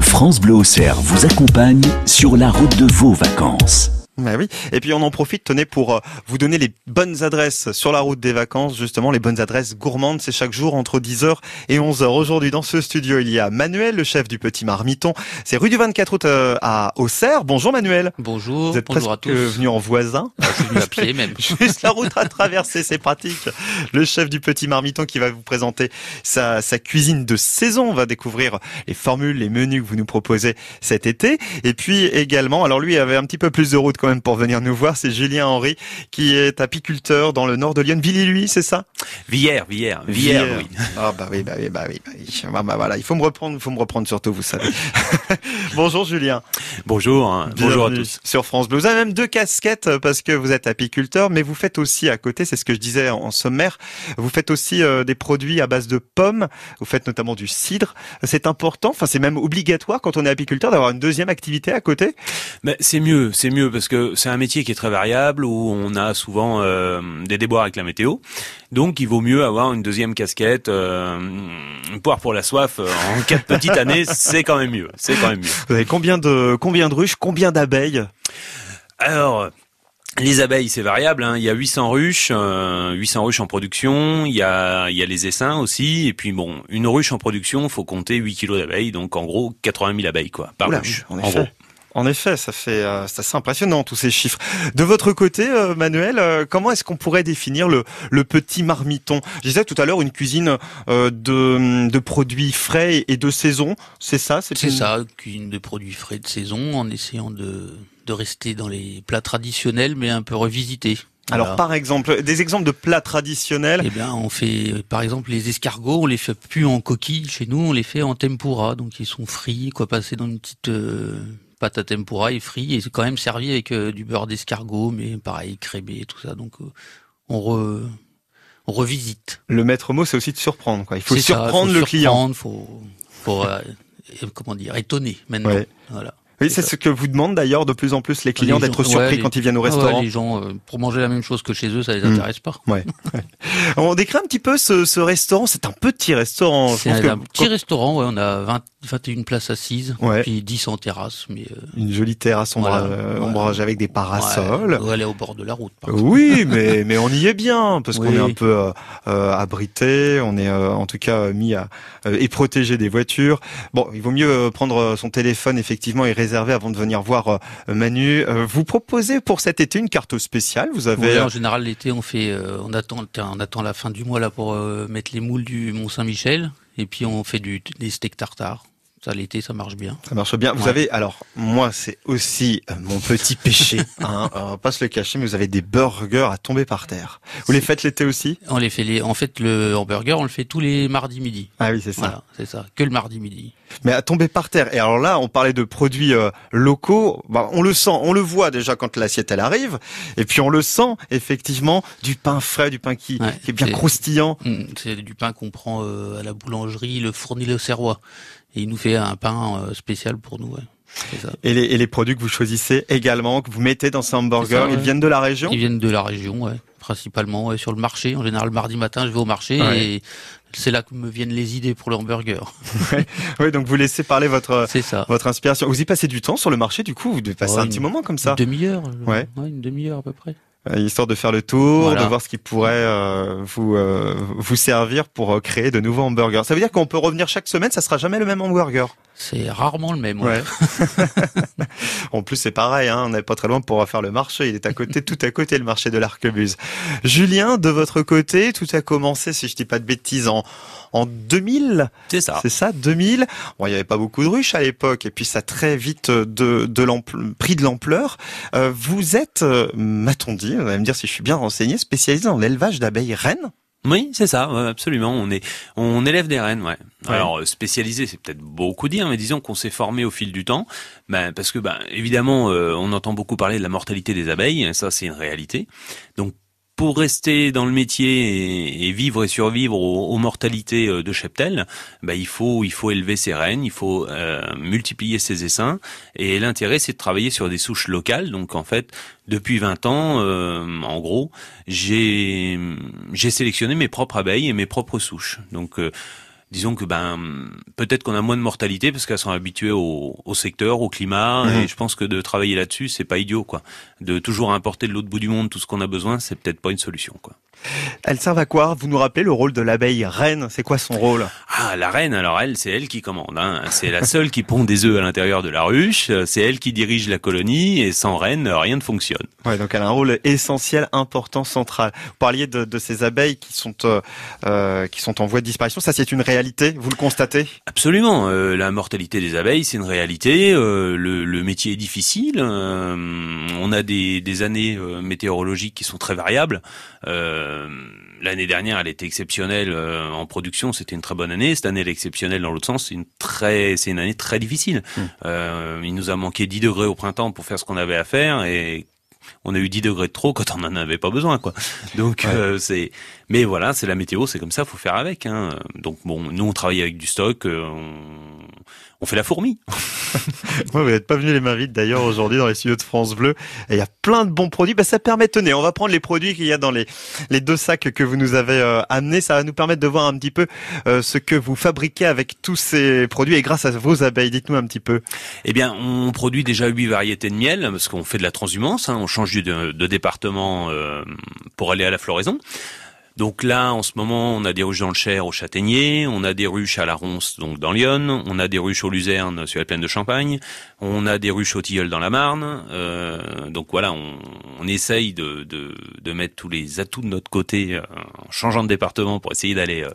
France Bleu vous accompagne sur la route de vos vacances. Bah oui. Et puis on en profite, tenez, pour euh, vous donner les bonnes adresses sur la route des vacances, justement les bonnes adresses gourmandes. C'est chaque jour entre 10h et 11h. Aujourd'hui dans ce studio, il y a Manuel, le chef du Petit Marmiton. C'est rue du 24 août euh, à Auxerre. Bonjour Manuel. Bonjour. Vous êtes bonjour à presque tous. venu en voisin. Je suis venu à pied même. Juste la route à traverser, c'est pratique. Le chef du Petit Marmiton qui va vous présenter sa, sa cuisine de saison. On va découvrir les formules, les menus que vous nous proposez cet été. Et puis également, alors lui avait un petit peu plus de route quand même pour venir nous voir, c'est Julien Henry qui est apiculteur dans le nord de Lyon. Villy-lui, c'est ça? Villers, Villers, Villers, oui. Ah bah oui, bah oui, bah oui, bah oui. Bah, bah, voilà, il faut me reprendre, il faut me reprendre surtout, vous savez. Bonjour Julien. Bonjour, hein. bonjour à tous. Sur France Bleu. Vous avez même deux casquettes euh, parce que vous êtes apiculteur, mais vous faites aussi à côté, c'est ce que je disais en sommaire, vous faites aussi euh, des produits à base de pommes, vous faites notamment du cidre. C'est important, enfin c'est même obligatoire quand on est apiculteur d'avoir une deuxième activité à côté? Mais c'est mieux, c'est mieux parce que c'est un métier qui est très variable où on a souvent euh, des déboires avec la météo. Donc il vaut mieux avoir une deuxième casquette, euh, boire pour la soif euh, en quatre petites années, c'est quand même mieux. C'est quand même mieux. Vous avez combien de combien de ruches, combien d'abeilles? Alors. Les abeilles, c'est variable. Hein. Il y a 800 ruches, euh, 800 ruches en production. Il y a, il y a les essaims aussi. Et puis bon, une ruche en production, faut compter 8 kilos d'abeilles. Donc en gros, 80 000 abeilles quoi par Oula, ruche. en gros. En effet, ça fait euh, c'est assez impressionnant tous ces chiffres. De votre côté, euh, Manuel, euh, comment est-ce qu'on pourrait définir le, le petit marmiton? Je disais tout à l'heure une cuisine euh, de, de produits frais et de saison. C'est ça C'est une- ça, cuisine de produits frais de saison en essayant de, de rester dans les plats traditionnels mais un peu revisités. Alors par exemple, des exemples de plats traditionnels. Eh bien, on fait, euh, par exemple, les escargots, on les fait plus en coquille chez nous, on les fait en tempura, donc ils sont frits, quoi, passés dans une petite euh, pâte à tempura et frits, et c'est quand même servi avec euh, du beurre d'escargot, mais pareil, crémé, tout ça, donc euh, on, re, on revisite. Le maître mot, c'est aussi de surprendre. Quoi. Il faut ça, surprendre faut le client. Faut, faut euh, comment dire, étonner maintenant. Ouais. Voilà. Oui, c'est ce que vous demandent d'ailleurs de plus en plus les clients d'être surpris ouais, les- quand ils viennent au ouais, restaurant. les gens, euh, pour manger la même chose que chez eux, ça les Hmm. intéresse pas. Ouais. On décrit un petit peu ce, ce restaurant. C'est un petit restaurant. C'est pense un, que un petit restaurant, ouais, on a 20, 21 places assises, Ouais. puis 10 en terrasse, mais euh, une jolie terrasse ombrage, Voilà, euh, voilà. ombragée avec des parasols. Ouais, elle est au bord de la route. Par. Oui, mais mais on y est bien parce qu'on est un peu euh, abrité, on est euh, en tout cas mis à et protégé des voitures. Bon, il vaut mieux prendre son téléphone effectivement et réserver avant de venir voir Manu. Vous proposez pour cet été une carte spéciale. Vous avez en général, l'été, on fait, on attend, on attend la fin du mois là pour mettre les moules du Mont Saint-Michel, et puis on fait du, des steaks tartare. Ça, l'été, ça marche bien. Ça marche bien. Vous Ouais. avez, alors, moi, c'est aussi euh, mon petit péché. Hein, on va pas se le cacher, mais vous avez des burgers à tomber par terre. Vous les faites l'été aussi? On les fait les, en fait, le hamburger, on le fait tous les mardis midi. Ah oui, c'est ça. Voilà, c'est ça. Que le mardi midi. Mais à tomber par terre. Et alors là, on parlait de produits euh, locaux. Bah, on le sent, on le voit déjà quand l'assiette elle arrive. Et puis on le sent effectivement du pain frais, du pain qui, Ouais, qui est bien croustillant. Hum, C'est du pain qu'on prend euh, à la boulangerie, le fournil au Serrois. Et il nous fait un pain euh, spécial pour nous. Ouais. C'est ça. Et les, et les produits que vous choisissez également, que vous mettez dans ces hamburgers, ils viennent de la région Ils viennent de la région, ouais, principalement ouais, sur le marché. En général, mardi matin, je vais au marché Ouais. et c'est là que me viennent les idées pour le hamburger. Oui, donc vous laissez parler votre ça. votre inspiration. Vous y passez du temps sur le marché, du coup, vous devez passer un une- petit moment comme ça, Une demi-heure. Ouais. une demi-heure à peu près. Euh, histoire de faire le tour, Voilà. de voir ce qui pourrait euh, vous euh, vous servir pour créer de nouveaux hamburgers. Ça veut dire qu'on peut revenir chaque semaine, ça sera jamais le même hamburger. C'est rarement le même. Ouais. en plus, c'est pareil, hein, on n'est pas très loin pour faire le marché. Il est à côté, tout à côté, le marché de l'Arquebuse. Julien, de votre côté, tout a commencé, si je dis pas de bêtises, en, en 2000. C'est ça. C'est ça, 2000. Bon, il n'y avait pas beaucoup de ruches à l'époque, et puis ça a très vite de, de l'ampl- pris de l'ampleur. Euh, vous êtes, euh, m'a-t-on dit, vous allez me dire si je suis bien renseigné, spécialisé dans l'élevage d'abeilles reines? Oui, c'est ça, absolument. On est, on élève des rennes, ouais. Ouais. Alors euh, spécialisé, c'est peut-être beaucoup dire, mais disons qu'on s'est formé au fil du temps, ben, parce que, ben, évidemment, euh, on entend beaucoup parler de la mortalité des abeilles, et ça c'est une réalité. Donc pour rester dans le métier et, vivre et survivre aux, aux mortalités euh, de cheptel, ben, il faut il faut élever ses rennes, il faut euh, multiplier ses essaims. Et l'intérêt, c'est de travailler sur des souches locales. Donc en fait, depuis 20 ans, euh, en gros, j'ai j'ai sélectionné mes propres abeilles et mes propres souches. Donc euh, disons que ben peut-être qu'on a moins de mortalité parce qu'elles sont habituées au, au secteur, au climat, Mhm. et je pense que de travailler là-dessus, c'est pas idiot quoi. De toujours importer de l'autre bout du monde tout ce qu'on a besoin, c'est peut-être pas une solution quoi. Elles servent à quoi? Vous nous rappelez le rôle de l'abeille reine? C'est quoi son rôle? Ah, la reine, alors elle, c'est elle qui commande. Hein. C'est la seule qui pond des œufs à l'intérieur de la ruche. C'est elle qui dirige la colonie et sans reine, rien ne fonctionne. Ouais, donc elle a un rôle essentiel, important, central. Vous parliez de, de ces abeilles qui sont euh, euh, qui sont en voie de disparition. Ça, c'est une réalité? Vous le constatez? Absolument. euh, la mortalité des abeilles, c'est une réalité. euh, le, le métier est difficile. on a des, des années météorologiques qui sont très variables. Euh, L'année dernière, elle était exceptionnelle euh, en production. C'était une très bonne année. Cette année, elle est exceptionnelle dans l'autre sens. C'est une très, c'est une année très difficile. Euh, il nous a manqué 10 degrés au printemps pour faire ce qu'on avait à faire et on a eu 10 degrés de trop quand on en avait pas besoin, quoi. Donc Ouais. euh, c'est, mais voilà, c'est la météo, c'est comme ça, faut faire avec. Hein. Donc bon, nous on travaille avec du stock, euh, on, on fait la fourmi. Ouais, vous n'êtes pas venu les mains vides d'ailleurs aujourd'hui dans les studios de France Bleu. Et il y a plein de bons produits. Bah, ça permet, tenez, on va prendre les produits qu'il y a dans les, les deux sacs que vous nous avez euh, amenés. Ça va nous permettre de voir un petit peu euh, ce que vous fabriquez avec tous ces produits et grâce à vos abeilles. Dites-nous un petit peu. Eh bien, on produit déjà huit variétés de miel parce qu'on fait de la transhumance. Hein, on change de, de département euh, pour aller à la floraison. Donc là, en ce moment, on a des ruches dans le Cher au Châtaignier, on a des ruches à la Ronce, donc dans l'Yonne, on a des ruches au Luzerne sur la plaine de Champagne, on a des ruches au Tilleul dans la Marne. Euh, donc voilà, on, on essaye de, mettre tous les atouts de notre côté euh, en changeant de département pour essayer d'aller euh,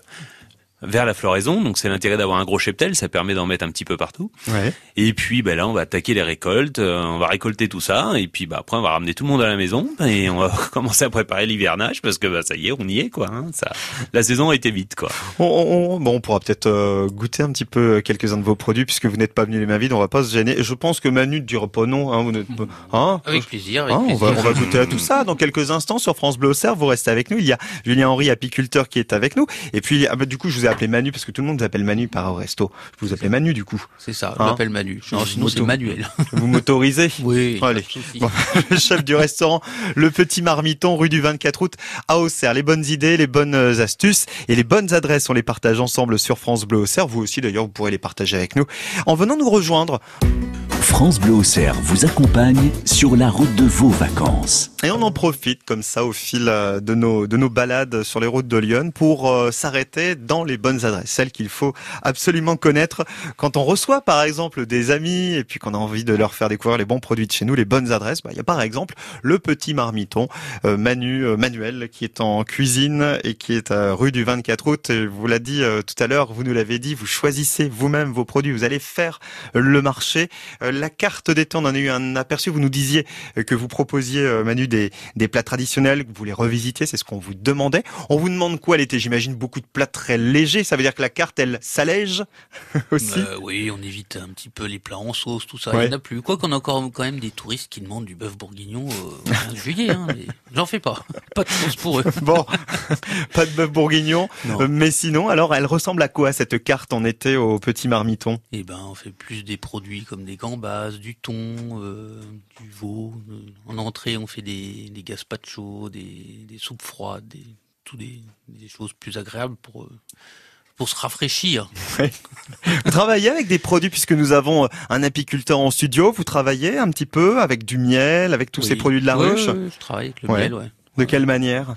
vers la floraison. Donc c'est l'intérêt d'avoir un gros cheptel, ça permet d'en mettre un petit peu partout. Ouais. Et puis ben là, on va attaquer les récoltes, euh, on va récolter tout ça, et puis bah, après on va ramener tout le monde à la maison et on va commencer à préparer l'hivernage parce que bah, ça y est, on y est quoi. hein. ça, la saison a été vite quoi. On, on- bon, on pourra peut-être euh, goûter un petit peu quelques-uns de vos produits puisque vous n'êtes pas venu les mains vides. On va pas se gêner. Je pense que Manu ne dira pas non. Hein, vous n'êtes pas- hein Avec plaisir. Avec Hein, on, plaisir. va, on va goûter à tout ça dans quelques instants sur France Bleu Auxerre. Vous restez avec nous. Il y a Julien Henry, apiculteur, qui est avec nous. Et puis, ah du coup, je vous ai appelé Manu parce que tout le monde vous appelle Manu par au resto. Je vous appelle Manu, du coup. C'est ça, je Hein m'appelle Manu. Non, sinon c'est Manuel. Vous m'autorisez Oui. Allez. Bon. le chef du restaurant Le Petit Marmiton, rue du 24 août à Auxerre. Les bonnes idées, les bonnes euh, astuces et les bonnes adresses, on les partage ensemble sur France Bleu Auxerre. Vous aussi, d'ailleurs, vous pourrez les partager avec nous en venant nous rejoindre. France Bleu Auxerre vous accompagne sur la route de vos vacances. Et on en profite comme ça au fil euh, de nos, de nos balades sur les routes de Lyon pour euh, s'arrêter dans les bonnes adresses, celles qu'il faut absolument connaître. Quand on reçoit par exemple des amis et puis qu'on a envie de leur faire découvrir les bons produits de chez nous, les bonnes adresses, bah, il y a par exemple le petit marmiton euh, Manu, Manuel qui est en cuisine et qui est rue du 24 août. Et vous l'a dit tout à l'heure, vous nous l'avez dit, vous choisissez vous-même vos produits, vous allez faire le marché. La carte d'été, on en a eu un aperçu. Vous nous disiez euh, que vous proposiez, euh, Manu, des, des plats traditionnels, que vous les revisitiez, c'est ce qu'on vous demandait. On vous demande quoi l'été? J'imagine beaucoup de plats très légers. Ça veut dire que la carte, elle s'allège aussi? Euh, oui, on évite un petit peu les plats en sauce, tout ça. Ouais. Il n'y en a plus. Quoi qu'on a encore quand même des touristes qui demandent du bœuf bourguignon euh, au 15 juillet. Hein, j'en fais pas. Pas de sauce pour eux. Bon, pas de bœuf bourguignon. Non. Mais sinon, alors, elle ressemble à quoi cette carte en été au petit marmiton? Eh ben, on fait plus des produits comme des gambas, du thon, euh, du veau. Euh, En entrée, on fait des, des gazpacho, des, des soupes froides, des, tout des, des choses plus agréables pour, euh, pour se rafraîchir. Vous travaillez avec des produits puisque nous avons un apiculteur en studio. Vous travaillez un petit peu avec du miel, avec tous Oui. ces produits de la Ouais, ruche. ouais, ouais, je travaille avec le Ouais. miel, ouais. De quelle manière?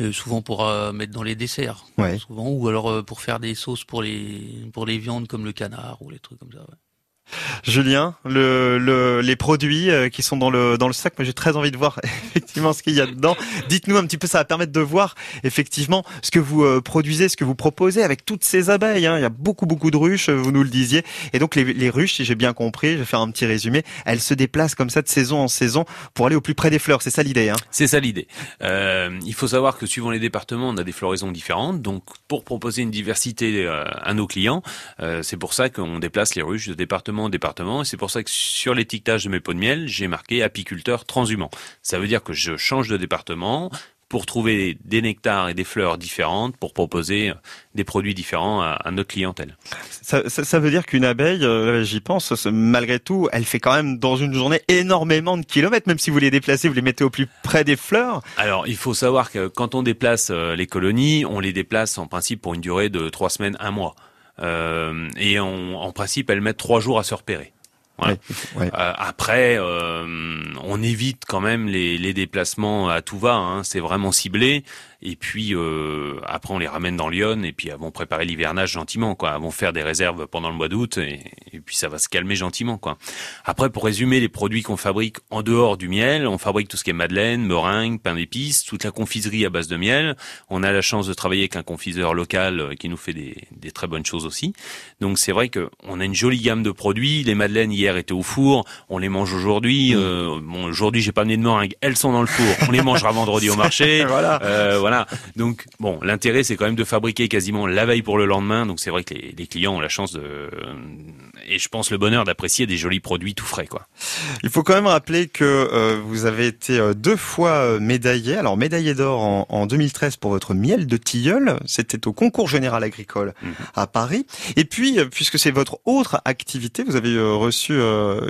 Euh, souvent pour euh, mettre dans les desserts. Ouais. Souvent, ou alors euh, pour faire des sauces pour les, pour les viandes comme le canard ou les trucs comme ça. Julien, le, le, les produits euh, qui sont dans le, dans le sac, moi j'ai très envie de voir effectivement ce qu'il y a dedans. Dites-nous un petit peu, ça va permettre de voir effectivement ce que vous euh, produisez, ce que vous proposez avec toutes ces abeilles. hein. Il y a beaucoup beaucoup de ruches, euh, vous nous le disiez. Et donc les, ruches, si j'ai bien compris, je vais faire un petit résumé, elles se déplacent comme ça de saison en saison pour aller au plus près des fleurs. C'est ça l'idée. Hein C'est ça l'idée. Il faut savoir que suivant les départements, on a des floraisons différentes. Donc, pour proposer une diversité à nos clients, c'est pour ça qu'on déplace les ruches de département en département. Et c'est pour ça que sur l'étiquetage de mes pots de miel, j'ai marqué apiculteur transhumant. Ça veut dire que je change de département pour trouver des nectars et des fleurs différentes pour proposer euh, des produits différents à, notre clientèle. Ça, ça, ça veut dire qu'une abeille, euh, j'y pense, malgré tout, elle fait quand même dans une journée énormément de kilomètres, même si vous les déplacez, vous les mettez au plus près des fleurs. Alors, il faut savoir que quand on déplace euh, les colonies, on les déplace en principe pour une durée de trois semaines, un mois. Euh, et on, en principe, elles mettent trois jours à se repérer. Euh, après, euh, on évite quand même les, les, déplacements à tout va. Hein, c'est vraiment ciblé. Et puis euh, après, on les ramène dans Lyon et puis elles vont préparer l'hivernage gentiment. Quoi, elles vont faire des réserves pendant le mois d'août et, et, puis ça va se calmer gentiment. Quoi. Après, pour résumer les produits qu'on fabrique en dehors du miel, on fabrique tout ce qui est madeleine, meringue, pain d'épices, toute la confiserie à base de miel. On a la chance de travailler avec un confiseur local euh, qui nous fait des, des très bonnes choses aussi. Donc c'est vrai que on a une jolie gamme de produits. Les madeleines hier étaient au four, on les mange aujourd'hui. Mmh. Euh, bon, aujourd'hui j'ai pas amené de meringue, elles sont dans le four. On les mangera vendredi au marché. voilà. Euh, voilà donc bon, l'intérêt c'est quand même de fabriquer quasiment la veille pour le lendemain. Donc c'est vrai que les, clients ont la chance de et je pense le bonheur d'apprécier des jolis produits tout frais quoi. Il faut quand même rappeler que euh, vous avez été euh, deux fois euh, médaillé. Alors médaillé d'or en, 2013 pour votre miel de tilleul, c'était au concours général agricole mhm. à Paris. Et puis puisque c'est votre autre activité, vous avez reçu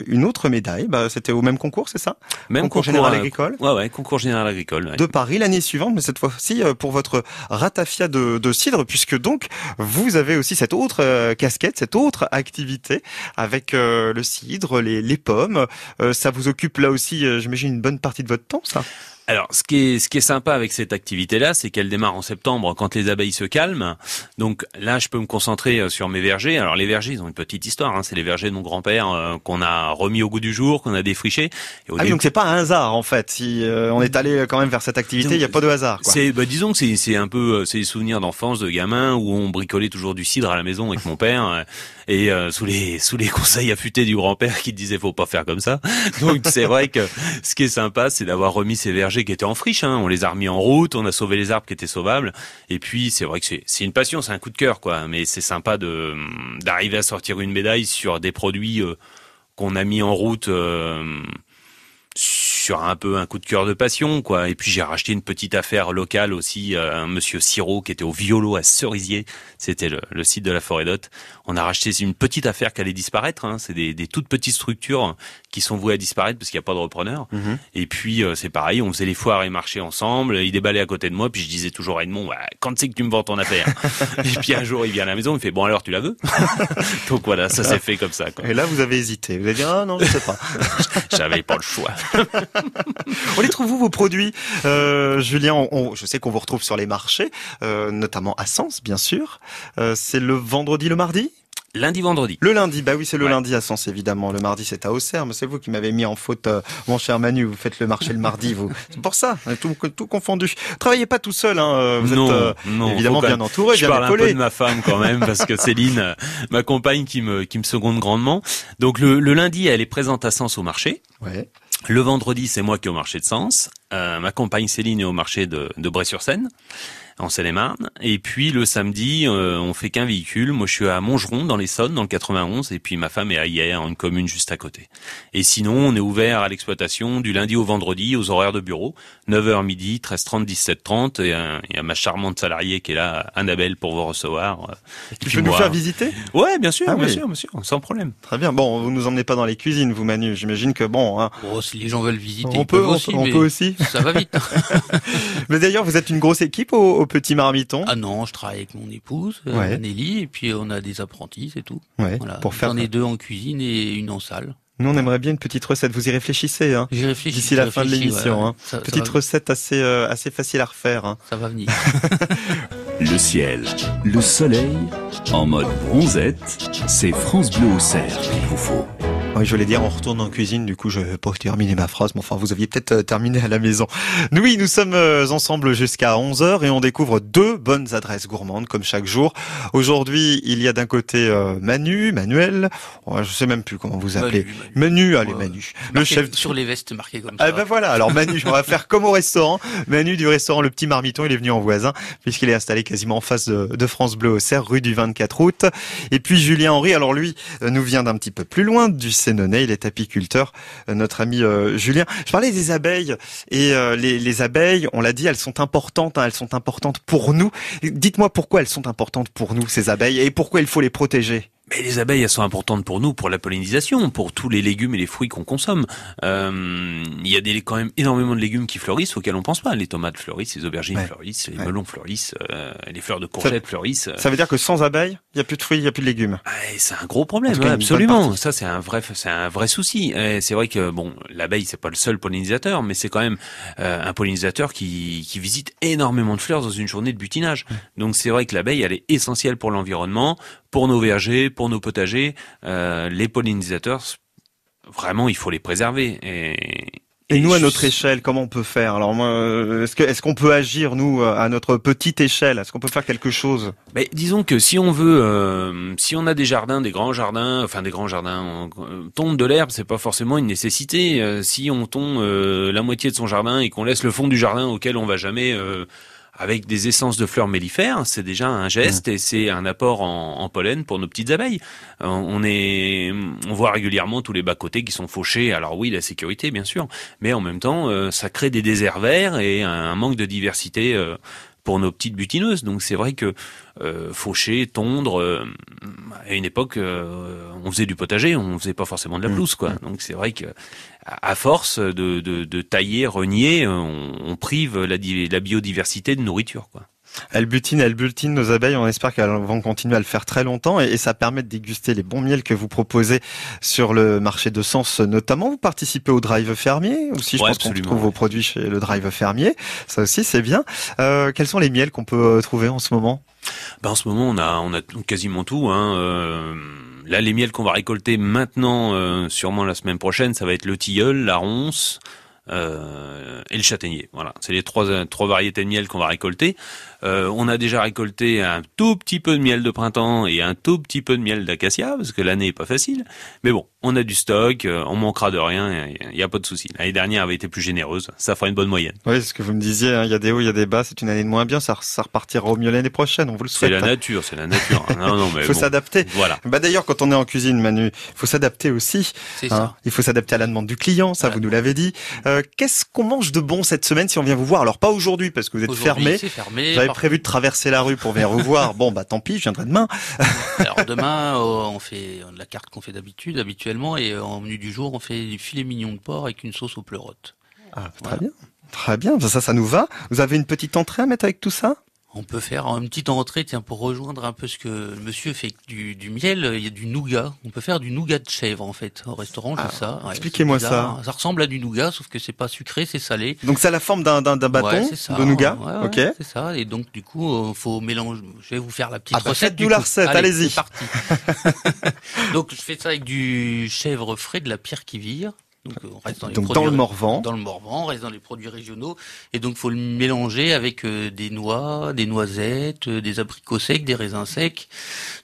une autre médaille. Bah, c'était au même concours, c'est ça? Même concours, général agricole? Ouais ouais, concours général agricole. De Paris l'année suivante, mais cette fois-ci pour votre ratafia de, cidre, puisque donc vous avez aussi cette autre casquette, cette autre activité avec euh, le cidre, les, les pommes. Euh, ça vous occupe là aussi, euh, j'imagine, une bonne partie de votre temps, ça? Alors, ce qui est ce qui est sympa avec cette activité-là, c'est qu'elle démarre en septembre quand les abeilles se calment. Donc là, je peux me concentrer euh, sur mes vergers. Alors les vergers, ils ont une petite histoire. Hein. C'est les vergers de mon grand-père euh, qu'on a remis au goût du jour, qu'on a défriché. Et ah oui, donc c'est pas un hasard en fait. Si euh, on est allé quand même vers cette activité, il n'y a pas de hasard. C'est, bah, disons que c'est c'est un peu c'est des souvenirs d'enfance de gamin où on bricolait toujours du cidre à la maison avec mon père et sous les sous les conseils affûtés du grand-père qui disait faut pas faire comme ça. Donc c'est vrai que ce qui est sympa, c'est d'avoir remis ces vergers qui étaient en friche. Hein. On les a remis en route, on a sauvé les arbres qui étaient sauvables. Et puis c'est vrai que c'est une passion, c'est un coup de cœur, quoi. Mais c'est sympa de d'arriver à sortir une médaille sur des produits euh, qu'on a mis en route. Euh, un peu un coup de cœur de passion, quoi. Et puis j'ai racheté une petite affaire locale aussi, euh, un monsieur Siro qui était au Violo à Cerisier. C'était le, site de la forêt d'Hôte. On a racheté une petite affaire qui allait disparaître. Hein. C'est des, des, toutes petites structures qui sont vouées à disparaître parce qu'il n'y a pas de repreneur. Mhm. Et puis euh, c'est pareil, on faisait les foires et marchés ensemble. Il déballait à côté de moi, puis je disais toujours à Edmond, quand c'est que tu me vends ton affaire? Et puis un jour il vient à la maison, il fait bon alors tu la veux? Donc voilà, ça s'est fait comme ça. Quoi. Et là vous avez hésité, vous avez dit ah non je sais pas. J'avais pas le choix. on les trouve où vos produits, euh, Julien Je sais qu'on vous retrouve sur les marchés, euh, notamment à Sens, bien sûr. Euh, c'est le vendredi, le mardi? Lundi, vendredi. Le lundi, bah oui, c'est le lundi à Sens, évidemment. Le mardi, c'est à Auxerre, mais c'est vous qui m'avez mis en faute, euh, mon cher Manu. Vous faites le marché le mardi, vous. C'est pour ça, tout, tout confondu. Travaillez pas tout seul, hein. Vous non, êtes non, évidemment bien entouré, je bien parle un peu de ma femme quand même, parce que Céline, ma compagne, qui me, qui me seconde grandement. Donc le, le lundi, elle est présente à Sens au marché. Ouais. Le vendredi, c'est moi qui est au marché de Sens. Euh, ma compagne Céline est au marché de, de Bray-sur-Seine en Seine-et-Marne. Et puis le samedi, euh, on fait qu'un véhicule. Moi, je suis à Montgeron, dans l'Essonne, dans le 91, et puis ma femme est à Hier, une commune juste à côté. Et sinon, on est ouvert à l'exploitation du lundi au vendredi, aux horaires de bureau, 9h midi, 13h30, 17h30. Et il y a ma charmante salariée qui est là, Annabelle, pour vous recevoir. Euh, tu peux nous faire visiter? Ouais, bien sûr, ah bien sûr, monsieur, sans problème. Très bien. Bon, vous nous emmenez pas dans les cuisines, vous Manu. J'imagine que bon. Hein, oh, si les gens veulent visiter, on peut, aussi, on, peut aussi. Ça va vite. mais d'ailleurs, vous êtes une grosse équipe au, au Petit Marmiton Ah non, je travaille avec mon épouse, euh, Nelly, et puis on a des apprentis, c'est tout. Ouais, voilà. Pour faire. J'en ai deux en cuisine et une en salle. Nous, on aimerait bien une petite recette. Vous y réfléchissez, hein J'y réfléchis. D'ici la fin de l'émission, hein. petite recette assez euh, assez facile à refaire. Hein. Ça va venir. le ciel, le soleil, en mode bronzette, c'est France Bleu au cerf qu'il vous faut. Oui, je voulais dire, on retourne en cuisine, du coup, je vais pas terminer ma phrase, mais enfin, vous aviez peut-être euh, terminé à la maison. Oui, nous sommes euh, ensemble jusqu'à 11h et on découvre deux bonnes adresses gourmandes, comme chaque jour. Aujourd'hui, il y a d'un côté euh, Manu, Manuel, je sais même plus comment vous appelez. Manu, allez, Manu. Le chef. Sur les vestes marquées comme ça. Ah ben voilà, alors Manu, on va faire comme au restaurant. Manu du restaurant Le Petit Marmiton, il est venu en voisin, puisqu'il est installé quasiment en face de, France Bleu au Cerf, rue du 24 août. Et puis Julien Henry, alors lui, nous vient d'un petit peu plus loin, du Sénonais. Il est apiculteur, euh, notre ami euh, Julien. Je parlais des abeilles et euh, les, les, abeilles, on l'a dit, elles sont importantes. Hein, elles sont importantes pour nous. Dites-moi pourquoi elles sont importantes pour nous ces abeilles et pourquoi il faut les protéger? Mais les abeilles, elles sont importantes pour nous, pour la pollinisation, pour tous les légumes et les fruits qu'on consomme. Euh, il y a des, quand même énormément de légumes qui fleurissent auxquels on pense pas. Les tomates fleurissent, les aubergines ouais. fleurissent, les ouais. melons fleurissent, euh, les fleurs de courgettes fleurissent. Ça veut dire que sans abeilles, il y a plus de fruits, il y a plus de légumes. c'est un gros problème, ouais, absolument. Ça, c'est un vrai, c'est un vrai souci. C'est vrai que bon, l'abeille, c'est pas le seul pollinisateur, mais c'est quand même euh, un pollinisateur qui, qui visite énormément de fleurs dans une journée de butinage. Donc c'est vrai que l'abeille, elle est essentielle pour l'environnement, pour nos vergers, pour nos potagers, euh, les pollinisateurs, vraiment, il faut les préserver. Et, et nous, à notre échelle, comment on peut faire? Alors, moi, est-ce que est-ce qu'on peut agir nous à notre petite échelle? Est-ce qu'on peut faire quelque chose? Mais disons que si on veut, euh, si on a des jardins, des grands jardins, enfin des grands jardins, on, euh, tombe de l'herbe, c'est pas forcément une nécessité. Euh, si on tombe euh, la moitié de son jardin et qu'on laisse le fond du jardin auquel on va jamais euh, avec des essences de fleurs mellifères, c'est déjà un geste mmh. et c'est un apport en, en, pollen pour nos petites abeilles. On est, on voit régulièrement tous les bas côtés qui sont fauchés. Alors oui, la sécurité bien sûr, mais en même temps, ça crée des déserts verts et un manque de diversité pour nos petites butineuses. Donc c'est vrai que euh, faucher, tondre, euh, à une époque, euh, on faisait du potager, on faisait pas forcément de la pelouse, quoi. Donc c'est vrai que à force de, de, de tailler, renier, on, on prive la, la biodiversité de nourriture, quoi. Elles butinent, elles butinent nos abeilles. On espère qu'elles vont continuer à le faire très longtemps et, et, ça permet de déguster les bons miels que vous proposez sur le marché de Sens notamment. Vous participez au drive fermier aussi. Je ouais, pense qu'on trouve vos produits chez le drive fermier. Ça aussi, c'est bien. Euh, quels sont les miels qu'on peut trouver en ce moment? Ben, En ce moment, on a, on a quasiment tout. Hein. Euh... Là, les miels qu'on va récolter maintenant, euh, sûrement la semaine prochaine, ça va être le tilleul, la ronce, euh, et le châtaignier. Voilà, c'est les trois trois variétés de miel qu'on va récolter. Euh, on a déjà récolté un tout petit peu de miel de printemps et un tout petit peu de miel d'acacia parce que l'année est pas facile. Mais bon, on a du stock, euh, on manquera de rien, il y a pas de souci. L'année dernière avait été plus généreuse, ça fera une bonne moyenne. Oui, c'est ce que vous me disiez, il hein, y a des hauts, il y a des bas, c'est une année de moins bien, ça, ça repartira au mieux l'année prochaine, on vous le souhaite. C'est la nature, c'est la nature. non, non, mais faut bon, s'adapter. Voilà. Bah d'ailleurs, quand on est en cuisine, Manu, il faut s'adapter aussi. C'est hein. ça. Il faut s'adapter à la demande du client, ça Voilà. vous nous l'avez dit. Euh, Qu'est-ce qu'on mange de bon cette semaine si on vient vous voir? Alors pas aujourd'hui parce que vous êtes Aujourd'hui, fermé. Prévu de traverser la rue pour venir vous voir. Bon bah tant pis, je viendrai demain. Alors demain, euh, on fait la carte qu'on fait d'habitude, habituellement, et euh, en menu du jour, on fait du filet mignon de porc avec une sauce aux pleurotes. Ah, très Voilà. bien. Très bien, ça, ça nous va. Vous avez une petite entrée à mettre avec tout ça? On peut faire une petite entrée, tiens, pour rejoindre un peu ce que le monsieur fait du, du miel, il y a du nougat. On peut faire du nougat de chèvre, en fait, au restaurant, Ah, ça. Ouais, expliquez-moi hein. Ça ressemble à du nougat, sauf que c'est pas sucré, c'est salé. Donc c'est à la forme d'un d'un bâton Ouais, ça. de nougat. Ouais, ouais, ok. C'est ça. Et donc, du coup, euh, faut mélanger. Je vais vous faire la petite Ah bah, recette. faites-nous du la recette, allez-y. C'est parti. donc, je fais ça avec du chèvre frais de la pierre qui vire. Donc, euh, on reste dans les Donc produits dans le Morvan. dans le Morvan, on reste dans les produits régionaux. Et donc, faut le mélanger avec euh, des noix, des noisettes, euh, des abricots secs, des raisins secs,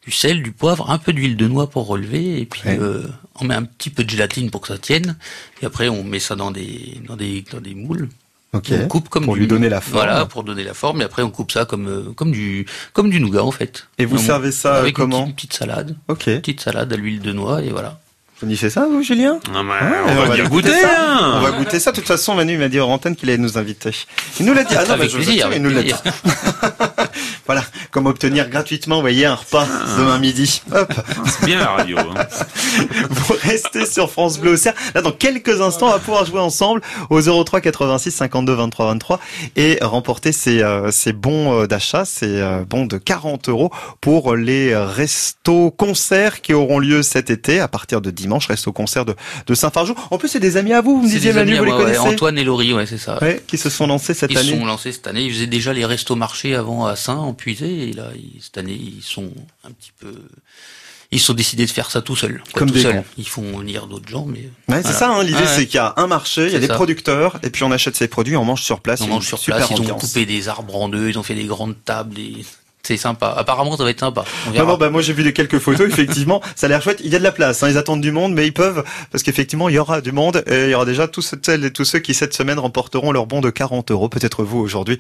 du sel, du poivre, un peu d'huile de noix pour relever. Et puis, Ouais. euh, on met un petit peu de gélatine pour que ça tienne. Et après, on met ça dans des, dans des, dans des moules. Ok. On coupe comme Pour du, lui donner la forme. Voilà, pour donner la forme. Et après, on coupe ça comme, comme du, comme du nougat, en fait. Et vous servez ça avec une comment petite, une petite salade. Ok. Une petite salade à l'huile de noix, et voilà. Vous connaissez ça, vous, Julien Non, Ah, on, va goûter. ça. hein. On va goûter ça. De toute façon, Manu m'a dit hors antenne qu'il allait nous inviter. Il nous l'a dit. Ah non, mais je vous plaisir, il nous l'a dit. Voilà. Comme obtenir gratuitement, vous voyez, un repas demain midi. Hop. C'est bien la radio. Hein. Vous restez sur France Bleu Auxerre. Là, dans quelques instants, on va pouvoir jouer ensemble au 03 86 52 23 23 et remporter ces, euh, ces bons euh, d'achat, ces euh, bons de 40 euros pour les restos concerts qui auront lieu cet été à partir de dimanche, resto concert de, de Saint-Fargeau. En plus, c'est des amis à vous, vous me disiez Manu, vous les ouais. connaissez Antoine et Laurie, ouais, c'est ça. Ouais, qui se sont lancés cette Ils se année. sont lancés cette année. Ils faisaient déjà les restos marchés avant à Saint, Puisé, et là, ils- cette année, ils sont un petit peu. Ils sont décidés de faire ça tout seuls. Comme tout des seuls. Ils font venir d'autres gens, mais Ouais, c'est ça, hein, l'idée Ouais, c'est qu'il y a un marché, il y a des ça. producteurs, et puis on achète ces produits, on mange sur place. on mange sur super place. Ils ont ambiance. coupé des arbres en deux, ils ont fait des grandes tables. Des... C'est sympa. Apparemment, ça va être sympa. On Non, bah moi j'ai vu des quelques photos, effectivement, ça a l'air chouette. Il y a de la place, hein, ils attendent du monde, mais ils peuvent, parce qu'effectivement il y aura du monde, et il y aura déjà tous celles et tous ceux qui cette semaine remporteront leur bon de 40 euros, peut-être vous aujourd'hui.